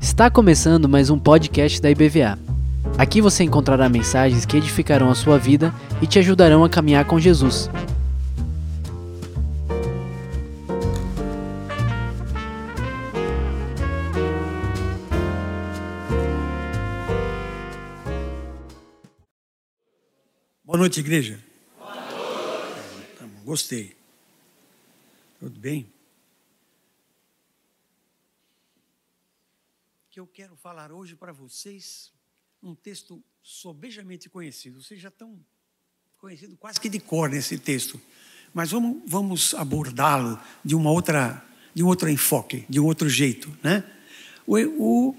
Está começando mais um podcast da IBVA. Aqui você encontrará mensagens que edificarão a sua vida e te ajudarão a caminhar com Jesus. Boa noite, igreja. Boa noite. Gostei. Tudo bem? Que eu quero falar hoje para vocês um texto sobejamente conhecido. Vocês já estão conhecidos quase que de cor nesse texto. Mas vamos, vamos abordá-lo de uma outra, de um outro enfoque, de um outro jeito, né? O, o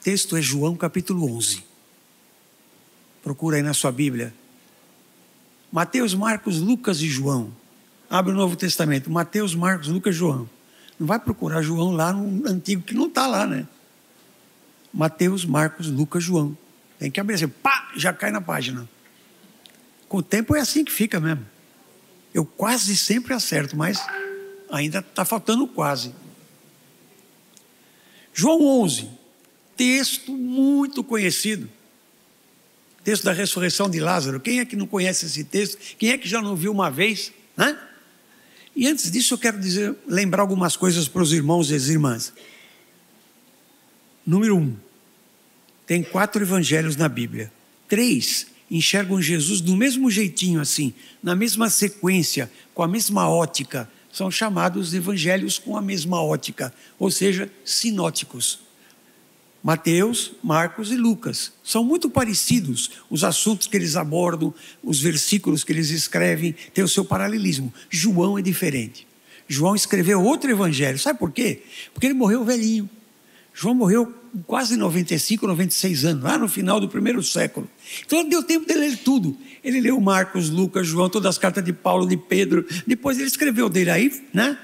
texto é João capítulo 11. Procura aí na sua Bíblia. Mateus, Marcos, Lucas e João. Abre o Novo Testamento. Mateus, Marcos, Lucas João. Não vai procurar João lá no antigo, que não está lá, né? Mateus, Marcos, Lucas, João. Tem que abrir assim, pá, já cai na página. Com o tempo é assim que fica mesmo. Eu quase sempre acerto, mas ainda está faltando quase. João 11, texto muito conhecido. Texto da ressurreição de Lázaro. Quem é que não conhece esse texto? Quem é que já não viu uma vez? Né? E antes disso, eu quero dizer, lembrar algumas coisas para os irmãos e as irmãs. Número um, tem quatro evangelhos na Bíblia. Três enxergam Jesus do mesmo jeitinho, assim, na mesma sequência, com a mesma ótica. São chamados evangelhos com a mesma ótica, ou seja, sinóticos. Mateus, Marcos e Lucas. São muito parecidos os assuntos que eles abordam, os versículos que eles escrevem, tem o seu paralelismo. João é diferente. João escreveu outro evangelho. Sabe por quê? Porque ele morreu velhinho. João morreu com quase 95, 96 anos, lá no final do primeiro século. Então deu tempo de ler tudo. Ele leu Marcos, Lucas, João, todas as cartas de Paulo, de Pedro. Depois ele escreveu dele aí, né?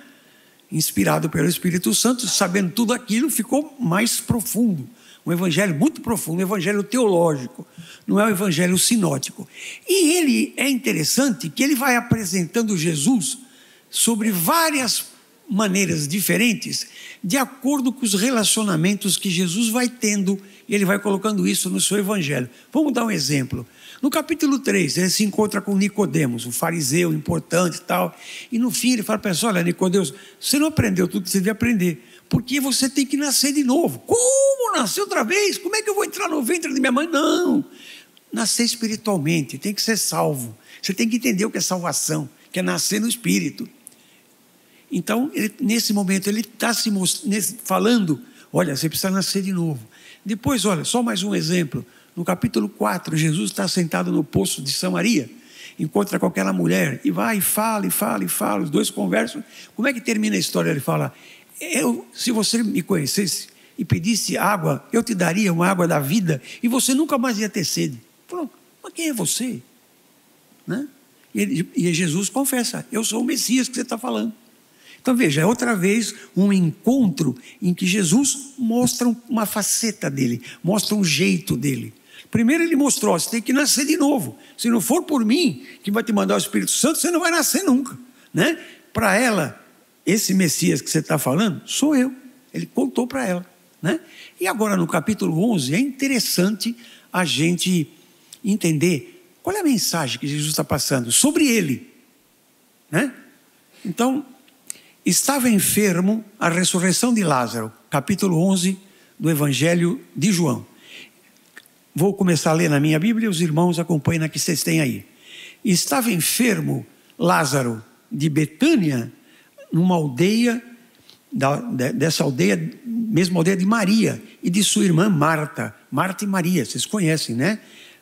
Inspirado pelo Espírito Santo, sabendo tudo aquilo, ficou mais profundo. Um evangelho muito profundo, um evangelho teológico, não é um evangelho sinótico. E ele é interessante que ele vai apresentando Jesus sobre várias maneiras diferentes, de acordo com os relacionamentos que Jesus vai tendo, e ele vai colocando isso no seu evangelho. Vamos dar um exemplo. No capítulo 3, ele se encontra com Nicodemos, um fariseu importante e tal. E no fim ele fala para ele: olha, Nicodemos, você não aprendeu tudo que você devia aprender, porque você tem que nascer de novo. Como nascer outra vez? Como é que eu vou entrar no ventre de minha mãe? Não. Nascer espiritualmente, tem que ser salvo. Você tem que entender o que é salvação, que é nascer no espírito. Então, ele, nesse momento, ele está se falando: olha, você precisa nascer de novo. Depois, olha, só mais um exemplo. No capítulo 4, Jesus está sentado no poço de Samaria, encontra com aquela mulher e vai e fala, e fala, e fala, os dois conversam. Como é que termina a história? Ele fala: eu, se você me conhecesse e pedisse água, eu te daria uma água da vida e você nunca mais ia ter sede. Falou, mas quem é você? Né? E, e Jesus confessa: Eu sou o Messias que você está falando. Então veja, é outra vez um encontro em que Jesus mostra uma faceta dele, mostra um jeito dele. Primeiro ele mostrou, você tem que nascer de novo. Se não for por mim, que vai te mandar o Espírito Santo, você não vai nascer nunca. Né? Para ela, esse Messias que você está falando, sou eu. Ele contou para ela. Né? E agora no capítulo 11, é interessante a gente entender qual é a mensagem que Jesus está passando sobre ele. Né? Então, estava enfermo a ressurreição de Lázaro, capítulo 11 do Evangelho de João. Vou começar a ler na minha Bíblia, os irmãos acompanhem na que vocês têm aí. Estava enfermo Lázaro de Betânia, numa aldeia, da, dessa aldeia, mesma aldeia de Maria e de sua irmã Marta. Marta e Maria, vocês conhecem, né?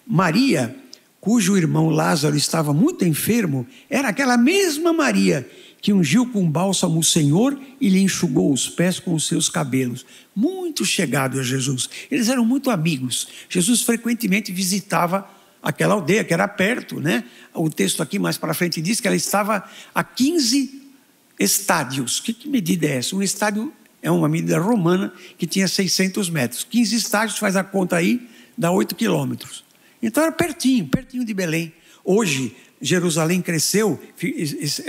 Maria, cujo irmão Lázaro estava muito enfermo, era aquela mesma Maria que ungiu com bálsamo o Senhor e lhe enxugou os pés com os seus cabelos. Muito chegado a Jesus. Eles eram muito amigos. Jesus frequentemente visitava aquela aldeia que era perto, né? O texto aqui mais para frente diz que ela estava a 15 estádios. Que, que medida é essa? Um estádio é uma medida romana que tinha 600 metros. 15 estádios, faz a conta aí, dá 8 quilômetros. Então era pertinho, pertinho de Belém. Hoje, Jerusalém cresceu,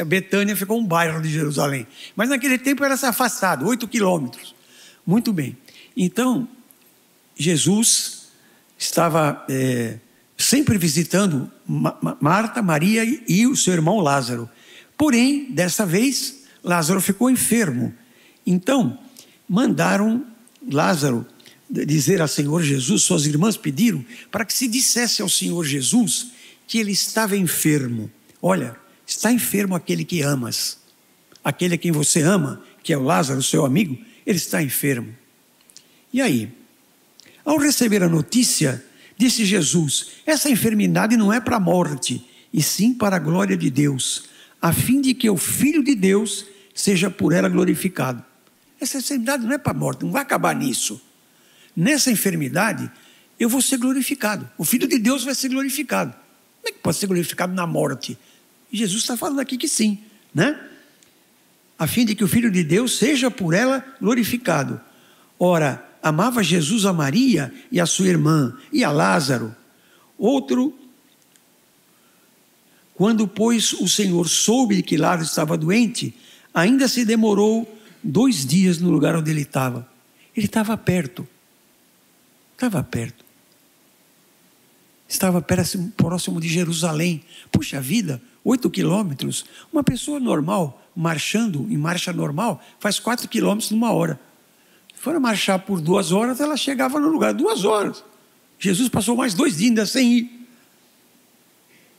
Betânia ficou um bairro de Jerusalém. Mas naquele tempo era afastado, oito quilômetros. Muito bem. Então, Jesus estava é, sempre visitando Marta, Maria e o seu irmão Lázaro. Porém, dessa vez, Lázaro ficou enfermo. Então, mandaram Lázaro dizer ao Senhor Jesus, suas irmãs pediram para que se dissesse ao Senhor Jesus que ele estava enfermo. Olha, está enfermo aquele que amas. Aquele a quem você ama, que é o Lázaro, seu amigo, ele está enfermo. E aí? Ao receber a notícia, disse Jesus: essa enfermidade não é para a morte, e sim para a glória de Deus, a fim de que o Filho de Deus seja por ela glorificado. Essa enfermidade não é para a morte, não vai acabar nisso. Nessa enfermidade, eu vou ser glorificado. O Filho de Deus vai ser glorificado. É que pode ser glorificado na morte? Jesus está falando aqui que sim, né? A fim de que o Filho de Deus seja por ela glorificado. Ora, amava Jesus a Maria e a sua irmã e a Lázaro. Outro, quando, pois, o Senhor soube que Lázaro estava doente, ainda se demorou dois dias no lugar onde ele estava. Ele estava perto. Estava perto. Estava próximo de Jerusalém. Puxa vida, oito quilômetros. Uma pessoa normal, marchando em marcha normal, faz quatro quilômetros numa hora. Se for marchar por duas horas, ela chegava no lugar. Duas horas. Jesus passou mais dois dias ainda sem ir.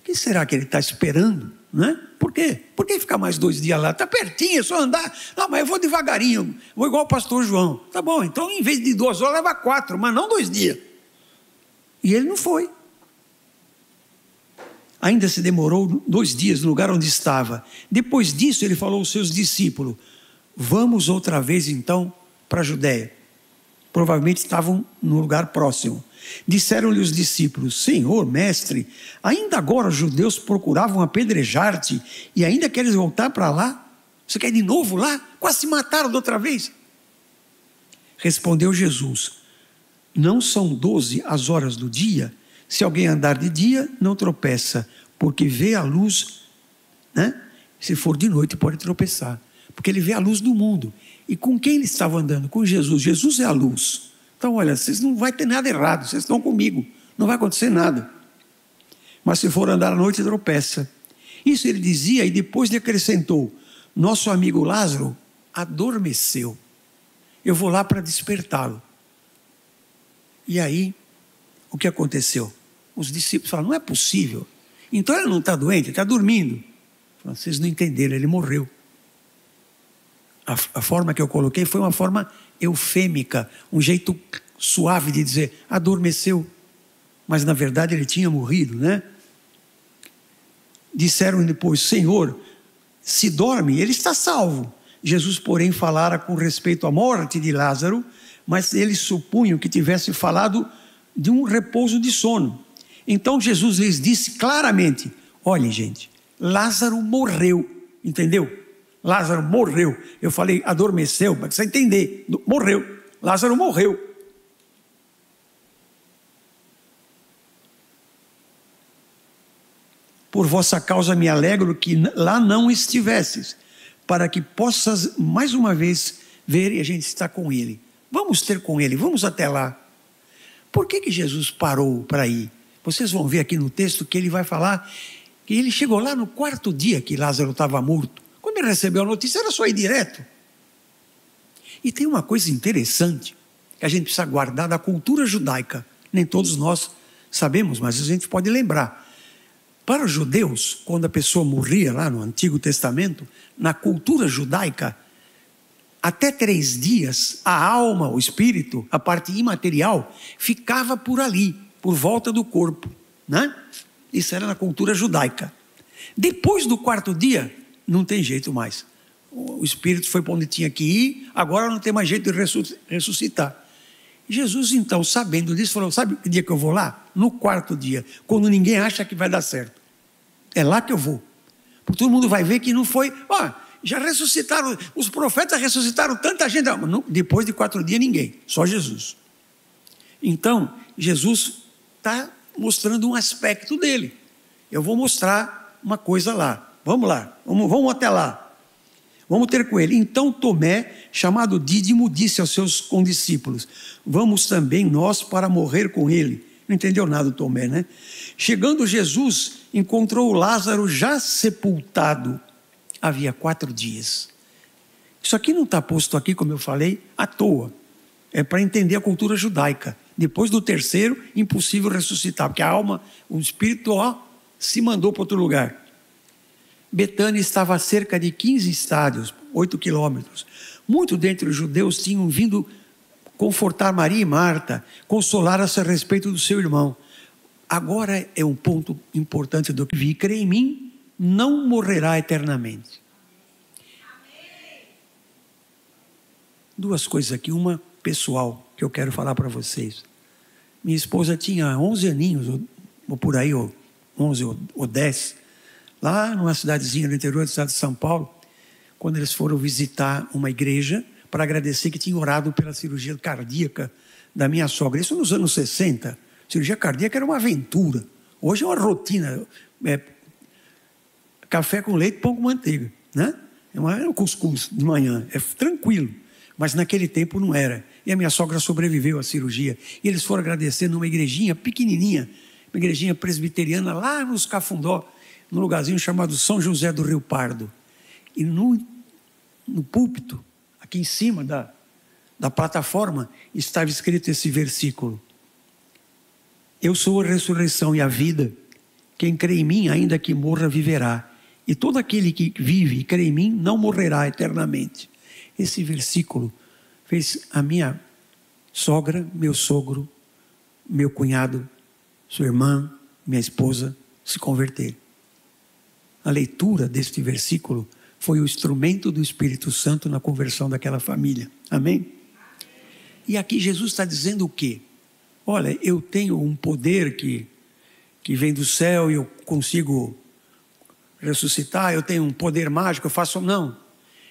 O que será que ele está esperando? Né? Por quê? Por que ficar mais dois dias lá? Está pertinho, é só andar. Não, mas eu vou devagarinho, vou igual o pastor João. Tá bom, então em vez de duas horas, leva quatro, mas não dois dias. E ele não foi. Ainda se demorou dois dias no lugar onde estava. Depois disso, ele falou aos seus discípulos: Vamos outra vez então para a Judéia. Provavelmente estavam no lugar próximo. Disseram-lhe os discípulos: Senhor, mestre, ainda agora os judeus procuravam apedrejar-te e ainda queres voltar para lá? Você quer de novo lá? Quase se mataram de outra vez. Respondeu Jesus: Não são doze as horas do dia? Se alguém andar de dia, não tropeça, porque vê a luz, né? Se for de noite, pode tropeçar, porque ele vê a luz do mundo. E com quem ele estava andando? Com Jesus. Jesus é a luz. Então, olha, vocês não vai ter nada errado, vocês estão comigo, não vai acontecer nada. Mas se for andar à noite, tropeça. Isso ele dizia e depois lhe acrescentou: Nosso amigo Lázaro adormeceu. Eu vou lá para despertá-lo. E aí, o que aconteceu? Os discípulos falaram: Não é possível. Então ele não está doente, está dormindo. Vocês não entenderam, ele morreu. A, a forma que eu coloquei foi uma forma eufêmica, um jeito suave de dizer adormeceu, mas na verdade ele tinha morrido, né? Disseram depois: Senhor, se dorme, ele está salvo. Jesus, porém, falara com respeito à morte de Lázaro, mas eles supunham que tivesse falado de um repouso de sono. Então Jesus lhes disse claramente: Olhem, gente, Lázaro morreu, entendeu? Lázaro morreu. Eu falei, adormeceu, para você entender. Morreu. Lázaro morreu. Por vossa causa me alegro que lá não estivesses, para que possas mais uma vez ver e a gente está com ele. Vamos ter com ele, vamos até lá. Por que, que Jesus parou para ir? Vocês vão ver aqui no texto que ele vai falar que ele chegou lá no quarto dia que Lázaro estava morto. Quando ele recebeu a notícia, era só ir direto. E tem uma coisa interessante que a gente precisa guardar da cultura judaica. Nem todos nós sabemos, mas a gente pode lembrar. Para os judeus, quando a pessoa morria lá no Antigo Testamento, na cultura judaica, até três dias, a alma, o espírito, a parte imaterial, ficava por ali, por volta do corpo. Né? Isso era na cultura judaica. Depois do quarto dia, não tem jeito mais. O espírito foi para onde tinha que ir, agora não tem mais jeito de ressuscitar. Jesus, então, sabendo disso, falou: Sabe que dia que eu vou lá? No quarto dia, quando ninguém acha que vai dar certo. É lá que eu vou. Porque todo mundo vai ver que não foi. Ó, já ressuscitaram, os profetas ressuscitaram tanta gente. Não, depois de quatro dias, ninguém, só Jesus. Então, Jesus está mostrando um aspecto dele. Eu vou mostrar uma coisa lá. Vamos lá, vamos, vamos até lá. Vamos ter com ele. Então Tomé, chamado Dídimo, disse aos seus condiscípulos: Vamos também nós para morrer com ele. Não entendeu nada Tomé, né? Chegando Jesus, encontrou Lázaro já sepultado. Havia quatro dias. Isso aqui não está posto aqui, como eu falei, à toa. É para entender a cultura judaica. Depois do terceiro, impossível ressuscitar, porque a alma, o espírito, ó, se mandou para outro lugar. Betânia estava a cerca de 15 estádios, 8 quilômetros. Muitos dentre os judeus tinham vindo confortar Maria e Marta, consolar-se a respeito do seu irmão. Agora é um ponto importante do que vi. Crê em mim, não morrerá eternamente. Duas coisas aqui, uma pessoal que eu quero falar para vocês. Minha esposa tinha 11 aninhos, ou, por aí, ou 11 ou, ou 10, lá numa cidadezinha no interior do estado de São Paulo, quando eles foram visitar uma igreja para agradecer que tinha orado pela cirurgia cardíaca da minha sogra. Isso nos anos 60. Cirurgia cardíaca era uma aventura. Hoje é uma rotina. É, café com leite, pão com manteiga. Né? É, é um cuscuz de manhã. É tranquilo. Mas naquele tempo não era. E a minha sogra sobreviveu à cirurgia. E eles foram agradecer numa igrejinha pequenininha, uma igrejinha presbiteriana lá nos Cafundó, num lugarzinho chamado São José do Rio Pardo. E no, no púlpito, aqui em cima da, da plataforma, estava escrito esse versículo: Eu sou a ressurreição e a vida. Quem crê em mim, ainda que morra, viverá. E todo aquele que vive e crê em mim não morrerá eternamente. Esse versículo fez a minha sogra, meu sogro, meu cunhado, sua irmã, minha esposa se converter. A leitura deste versículo foi o instrumento do Espírito Santo na conversão daquela família. Amém? E aqui Jesus está dizendo o quê? Olha, eu tenho um poder que, que vem do céu e eu consigo ressuscitar, eu tenho um poder mágico, eu faço. Não.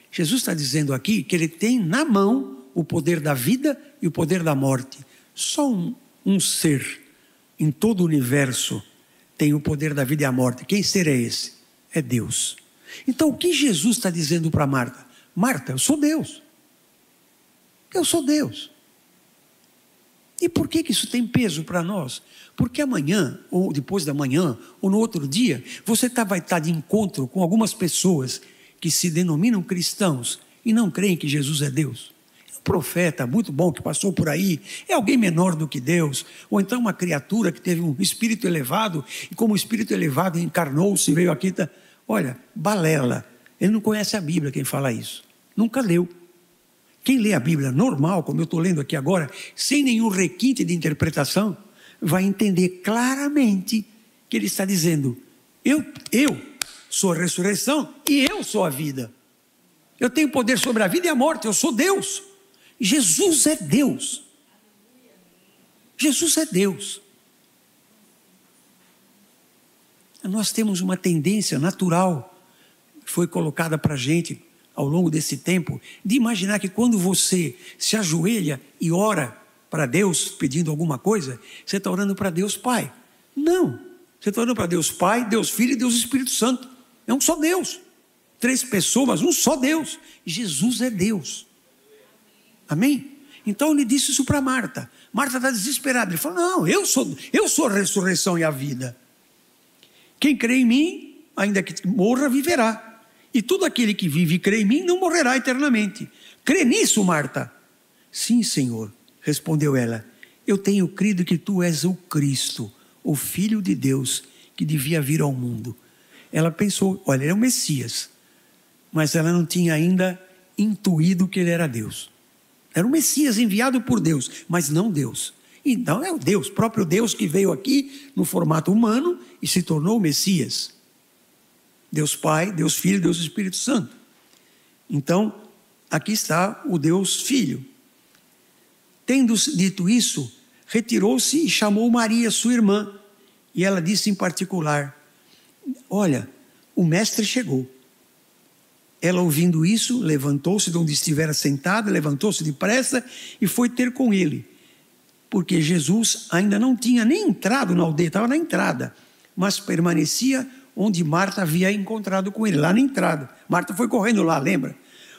Jesus está dizendo aqui que ele tem na mão o poder da vida e o poder da morte. Só um, um ser em todo o universo tem o poder da vida e a morte. Quem será esse? é Deus. Então o que Jesus está dizendo para Marta? Marta, eu sou Deus. Eu sou Deus. E por que, que isso tem peso para nós? Porque amanhã, ou depois da manhã, ou no outro dia, você tá, vai estar tá de encontro com algumas pessoas que se denominam cristãos e não creem que Jesus é Deus. Profeta muito bom que passou por aí, é alguém menor do que Deus, ou então uma criatura que teve um espírito elevado e, como espírito elevado, encarnou-se e veio aqui. Tá, Olha, balela. Ele não conhece a Bíblia, quem fala isso. Nunca leu. Quem lê a Bíblia normal, como eu estou lendo aqui agora, sem nenhum requinte de interpretação, vai entender claramente que ele está dizendo: eu, eu sou a ressurreição e eu sou a vida. Eu tenho poder sobre a vida e a morte, eu sou Deus. Jesus é Deus. Jesus é Deus. Nós temos uma tendência natural, que foi colocada para a gente ao longo desse tempo, de imaginar que quando você se ajoelha e ora para Deus pedindo alguma coisa, você está orando para Deus Pai. Não. Você está orando para Deus Pai, Deus Filho e Deus Espírito Santo. É um só Deus. Três pessoas, um só Deus. Jesus é Deus. Amém? Então ele disse isso para Marta. Marta está desesperada. Ele falou: Não, eu sou, eu sou a ressurreição e a vida. Quem crê em mim, ainda que morra, viverá. E todo aquele que vive e crê em mim não morrerá eternamente. Crê nisso, Marta? Sim, Senhor, respondeu ela. Eu tenho crido que tu és o Cristo, o Filho de Deus, que devia vir ao mundo. Ela pensou: olha, ele é o Messias. Mas ela não tinha ainda intuído que ele era Deus. Era o Messias enviado por Deus, mas não Deus. Então é o Deus, próprio Deus que veio aqui no formato humano e se tornou o Messias. Deus Pai, Deus Filho, Deus Espírito Santo. Então, aqui está o Deus Filho. Tendo dito isso, retirou-se e chamou Maria, sua irmã, e ela disse em particular: Olha, o mestre chegou. Ela, ouvindo isso, levantou-se de onde estivera sentada, levantou-se depressa e foi ter com ele porque Jesus ainda não tinha nem entrado na aldeia, estava na entrada, mas permanecia onde Marta havia encontrado com ele, lá na entrada. Marta foi correndo lá, lembra?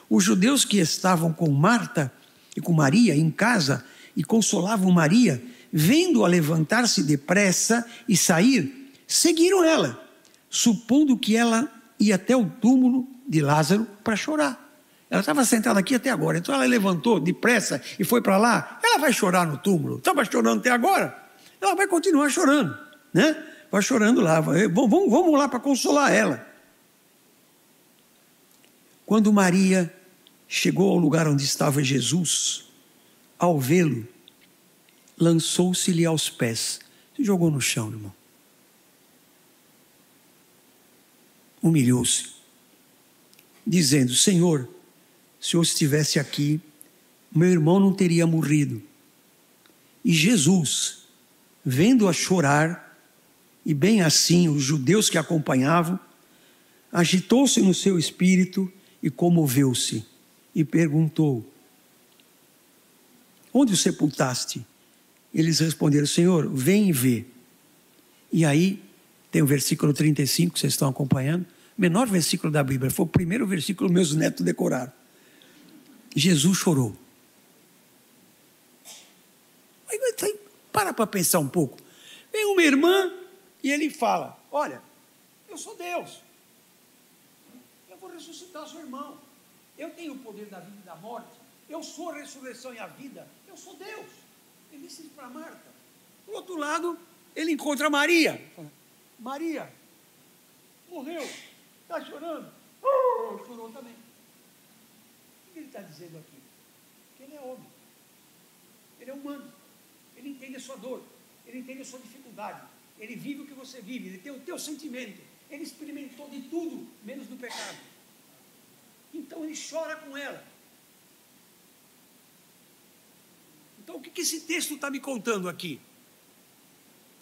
Os judeus que estavam com Marta e com Maria em casa e consolavam Maria, vendo-a levantar-se depressa e sair, seguiram ela, supondo que ela ia até o túmulo de Lázaro para chorar. Ela estava sentada aqui até agora, então ela levantou depressa e foi para lá. Ela vai chorar no túmulo. Estava chorando até agora. Ela vai continuar chorando, né? Vai chorando lá. Vamos, vamos lá para consolar ela. Quando Maria chegou ao lugar onde estava Jesus, ao vê-lo, lançou-se-lhe aos pés. Se jogou no chão, irmão. Humilhou-se, dizendo: Senhor, se eu estivesse aqui, meu irmão não teria morrido. E Jesus, vendo-a chorar, e bem assim os judeus que acompanhavam, agitou-se no seu espírito e comoveu-se, e perguntou: Onde o sepultaste? Eles responderam: Senhor, vem e vê. E aí, tem o versículo 35, vocês estão acompanhando, menor versículo da Bíblia, foi o primeiro versículo que meus netos decoraram. Jesus chorou. Para para pensar um pouco. Vem uma irmã e ele fala: Olha, eu sou Deus. Eu vou ressuscitar seu irmão. Eu tenho o poder da vida e da morte. Eu sou a ressurreição e a vida. Eu sou Deus. Ele disse para Marta. Do outro lado, ele encontra Maria. Maria, morreu. Está chorando? Oh, chorou também que ele está dizendo aqui? Que ele é homem. Ele é humano. Ele entende a sua dor. Ele entende a sua dificuldade. Ele vive o que você vive. Ele tem o teu sentimento. Ele experimentou de tudo, menos do pecado. Então ele chora com ela. Então o que esse texto está me contando aqui?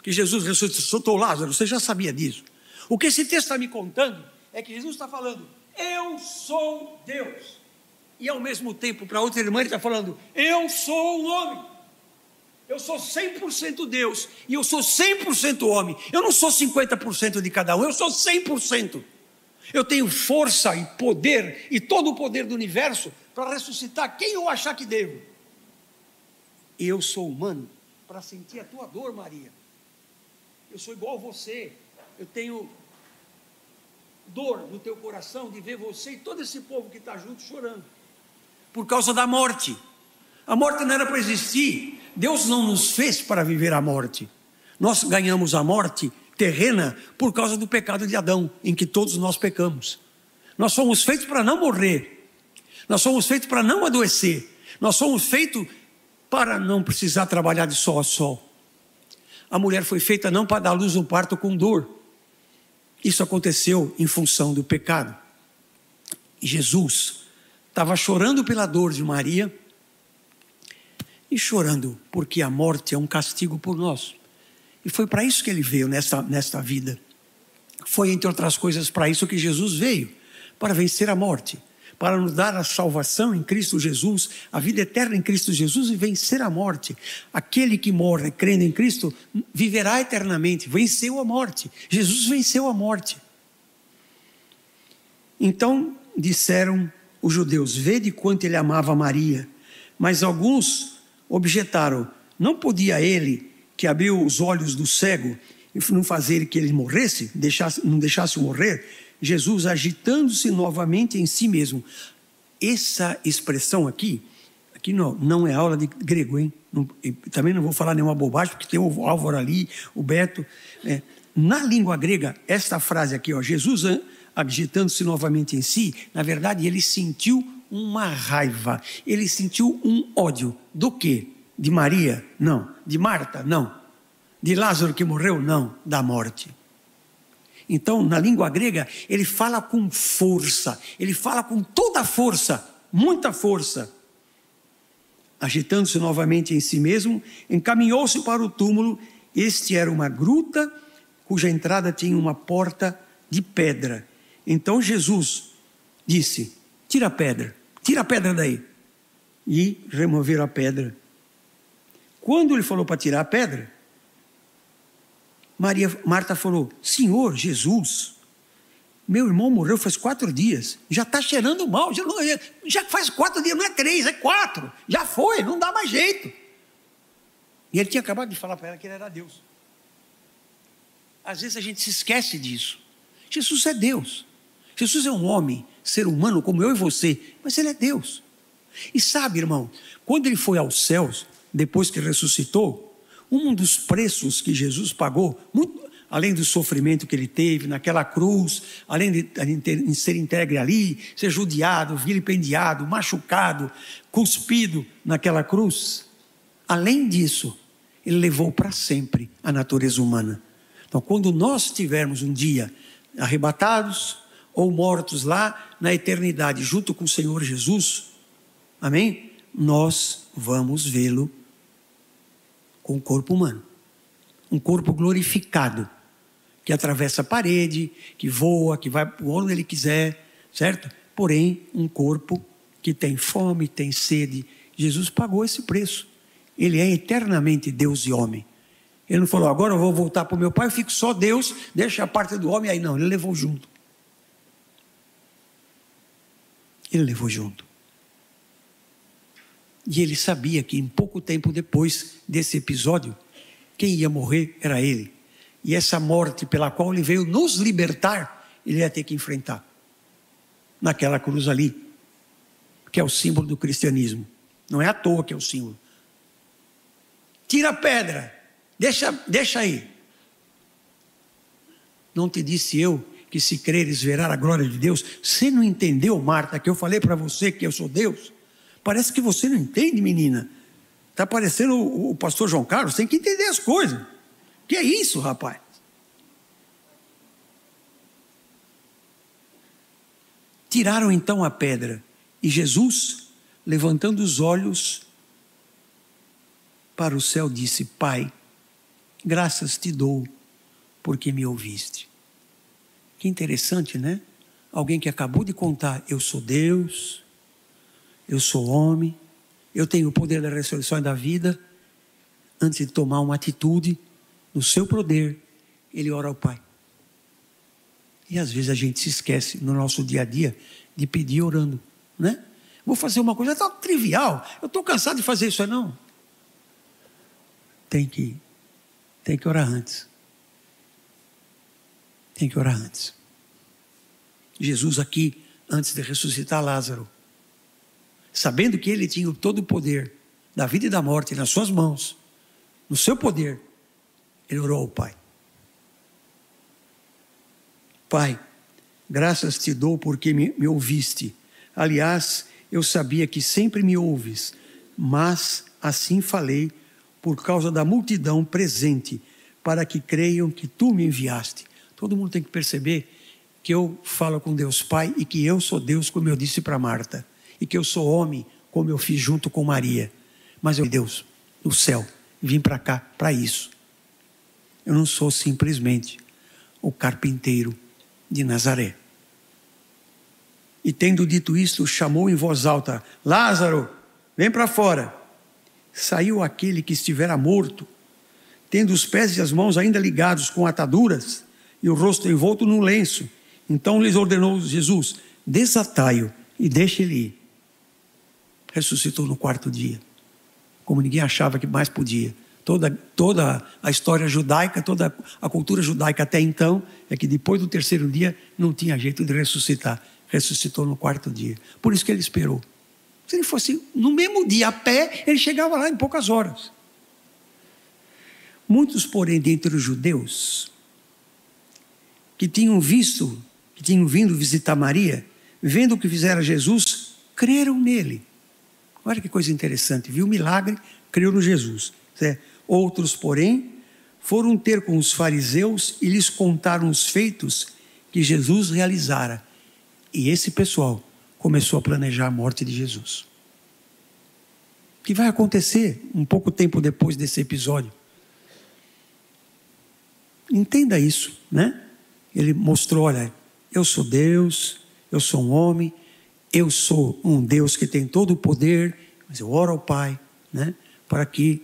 Que Jesus ressuscitou Lázaro, você já sabia disso. O que esse texto está me contando é que Jesus está falando: Eu sou Deus e ao mesmo tempo para outra irmã ele está falando: Eu sou um homem. Eu sou 100% Deus e eu sou 100% homem. Eu não sou 50% de cada um, eu sou 100%. Eu tenho força e poder e todo o poder do universo para ressuscitar quem eu achar que devo. Eu sou humano para sentir a tua dor, Maria. Eu sou igual a você. Eu tenho dor no teu coração de ver você e todo esse povo que está junto chorando por causa da morte. A morte não era para existir. Deus não nos fez para viver a morte. Nós ganhamos a morte terrena por causa do pecado de Adão, em que todos nós pecamos. Nós somos feitos para não morrer. Nós somos feitos para não adoecer. Nós somos feitos para não precisar trabalhar de sol a sol. A mulher foi feita não para dar luz no parto com dor. Isso aconteceu em função do pecado. Jesus estava chorando pela dor de Maria e chorando porque a morte é um castigo por nós. E foi para isso que ele veio nesta, nesta vida. Foi, entre outras coisas, para isso que Jesus veio para vencer a morte, para nos dar a salvação em Cristo Jesus, a vida eterna em Cristo Jesus e vencer a morte. Aquele que morre crendo em Cristo viverá eternamente, venceu a morte. Jesus venceu a morte. Então disseram os judeus: Vede quanto ele amava Maria. Mas alguns objetaram: Não podia ele, que abriu os olhos do cego, não fazer que ele morresse, deixasse, não deixasse morrer? Jesus agitando-se novamente em si mesmo. Essa expressão aqui, aqui não, não é aula de grego, hein? Não, também não vou falar nenhuma bobagem, porque tem o Álvaro ali, o Beto. É, na língua grega, esta frase aqui, ó, Jesus agitando-se novamente em si, na verdade ele sentiu uma raiva, ele sentiu um ódio. Do que? De Maria? Não. De Marta? Não. De Lázaro que morreu? Não. Da morte. Então, na língua grega, ele fala com força, ele fala com toda a força, muita força. Agitando-se novamente em si mesmo, encaminhou-se para o túmulo. Este era uma gruta cuja entrada tinha uma porta de pedra então Jesus disse: Tira a pedra, tira a pedra daí. E removeram a pedra. Quando ele falou para tirar a pedra, Maria, Marta falou: Senhor Jesus, Meu irmão morreu faz quatro dias, já está cheirando mal, já, não, já faz quatro dias, não é três, é quatro, já foi, não dá mais jeito. E ele tinha acabado de falar para ela que ele era Deus. Às vezes a gente se esquece disso. Jesus é Deus. Jesus é um homem, ser humano como eu e você, mas ele é Deus. E sabe, irmão, quando ele foi aos céus, depois que ressuscitou, um dos preços que Jesus pagou, muito, além do sofrimento que ele teve naquela cruz, além de, de ser entregue ali, ser judiado, vilipendiado, machucado, cuspido naquela cruz, além disso, ele levou para sempre a natureza humana. Então, quando nós estivermos um dia arrebatados ou mortos lá na eternidade, junto com o Senhor Jesus, amém? Nós vamos vê-lo com o corpo humano, um corpo glorificado que atravessa a parede, que voa, que vai onde ele quiser, certo? Porém, um corpo que tem fome, tem sede. Jesus pagou esse preço. Ele é eternamente Deus e homem. Ele não falou, agora eu vou voltar para o meu pai, eu fico só Deus, deixa a parte do homem aí. Não, ele levou junto. Ele levou junto. E ele sabia que em pouco tempo depois desse episódio, quem ia morrer era ele. E essa morte pela qual ele veio nos libertar, ele ia ter que enfrentar. Naquela cruz ali, que é o símbolo do cristianismo. Não é à toa que é o símbolo. Tira a pedra, deixa, deixa aí. Não te disse eu que se creres verá a glória de Deus? Você não entendeu, Marta, que eu falei para você que eu sou Deus? Parece que você não entende, menina. Está parecendo o, o pastor João Carlos, tem que entender as coisas. Que é isso, rapaz? Tiraram então a pedra e Jesus, levantando os olhos para o céu, disse: Pai, graças te dou porque me ouviste. Que interessante, né? Alguém que acabou de contar: Eu sou Deus, eu sou homem, eu tenho o poder da ressurreição e da vida. Antes de tomar uma atitude, no seu poder, ele ora ao Pai. E às vezes a gente se esquece no nosso dia a dia de pedir orando, né? Vou fazer uma coisa tão trivial, eu estou cansado de fazer isso, não. Tem que, tem que orar antes. Tem que orar antes. Jesus aqui, antes de ressuscitar Lázaro, sabendo que ele tinha todo o poder da vida e da morte nas suas mãos, no seu poder, ele orou ao Pai. Pai, graças te dou porque me, me ouviste. Aliás, eu sabia que sempre me ouves, mas assim falei por causa da multidão presente, para que creiam que tu me enviaste. Todo mundo tem que perceber que eu falo com Deus Pai e que eu sou Deus, como eu disse para Marta, e que eu sou homem, como eu fiz junto com Maria. Mas eu, Deus, no céu, vim para cá para isso. Eu não sou simplesmente o carpinteiro de Nazaré. E tendo dito isto, chamou em voz alta: Lázaro, vem para fora. Saiu aquele que estivera morto, tendo os pés e as mãos ainda ligados com ataduras e o rosto envolto num lenço. Então lhes ordenou Jesus: desatai-o e deixe ele ir. Ressuscitou no quarto dia, como ninguém achava que mais podia toda, toda a história judaica, toda a cultura judaica até então, é que depois do terceiro dia não tinha jeito de ressuscitar. Ressuscitou no quarto dia. Por isso que ele esperou. Se ele fosse no mesmo dia a pé, ele chegava lá em poucas horas. Muitos, porém, dentre os judeus, que tinham visto, que tinham vindo visitar Maria, vendo o que fizera Jesus, creram nele. Olha que coisa interessante, viu o milagre, creu no Jesus. Certo? Outros, porém, foram ter com os fariseus e lhes contaram os feitos que Jesus realizara. E esse pessoal começou a planejar a morte de Jesus. O que vai acontecer um pouco tempo depois desse episódio? Entenda isso, né? Ele mostrou: olha, eu sou Deus, eu sou um homem, eu sou um Deus que tem todo o poder, mas eu oro ao Pai, né? Para que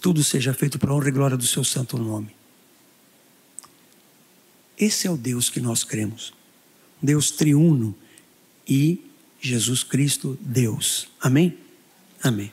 tudo seja feito para a honra e glória do seu santo nome. Esse é o Deus que nós cremos. Deus triuno e Jesus Cristo, Deus. Amém? Amém.